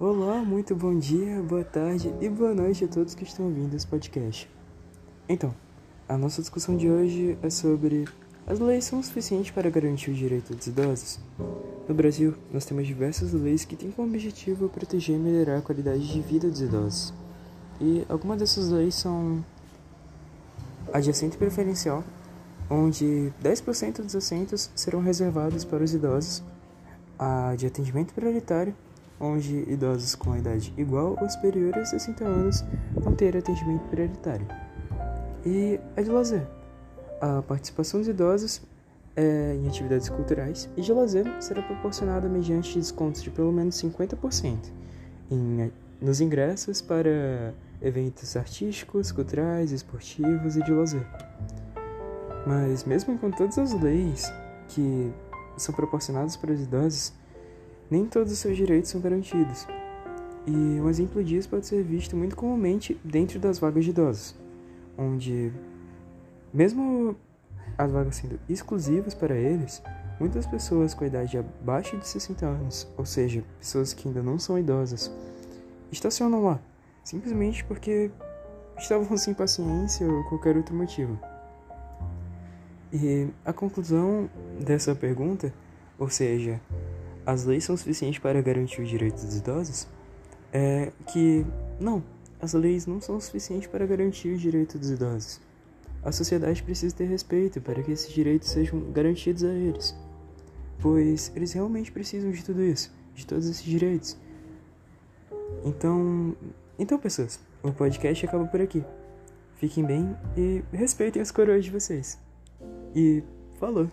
Olá, muito bom dia, boa tarde e boa noite a todos que estão ouvindo esse podcast. Então, a nossa discussão de hoje é sobre as leis são suficientes para garantir o direito dos idosos? No Brasil, nós temos diversas leis que têm como objetivo proteger e melhorar a qualidade de vida dos idosos. E algumas dessas leis são a de assento preferencial, onde 10% dos assentos serão reservados para os idosos, a de atendimento prioritário, onde idosos com a idade igual ou superior a 60 anos vão ter atendimento prioritário. E a de lazer. A participação dos idosos é, em atividades culturais e de lazer será proporcionada mediante descontos de pelo menos 50% em, nos ingressos para eventos artísticos, culturais, esportivos e de lazer. Mas mesmo com todas as leis que são proporcionadas para os idosos, nem todos os seus direitos são garantidos. E um exemplo disso pode ser visto muito comumente dentro das vagas de idosos, onde, mesmo as vagas sendo exclusivas para eles, muitas pessoas com idade abaixo de 60 anos, ou seja, pessoas que ainda não são idosas, estacionam lá, simplesmente porque estavam sem paciência ou qualquer outro motivo. E a conclusão dessa pergunta, ou seja, as leis são suficientes para garantir os direitos dos idosos? É que não, as leis não são suficientes para garantir os direitos dos idosos. A sociedade precisa ter respeito para que esses direitos sejam garantidos a eles, pois eles realmente precisam de tudo isso, de todos esses direitos. Então, então pessoas, o podcast acaba por aqui. Fiquem bem e respeitem os coroas de vocês. E falou!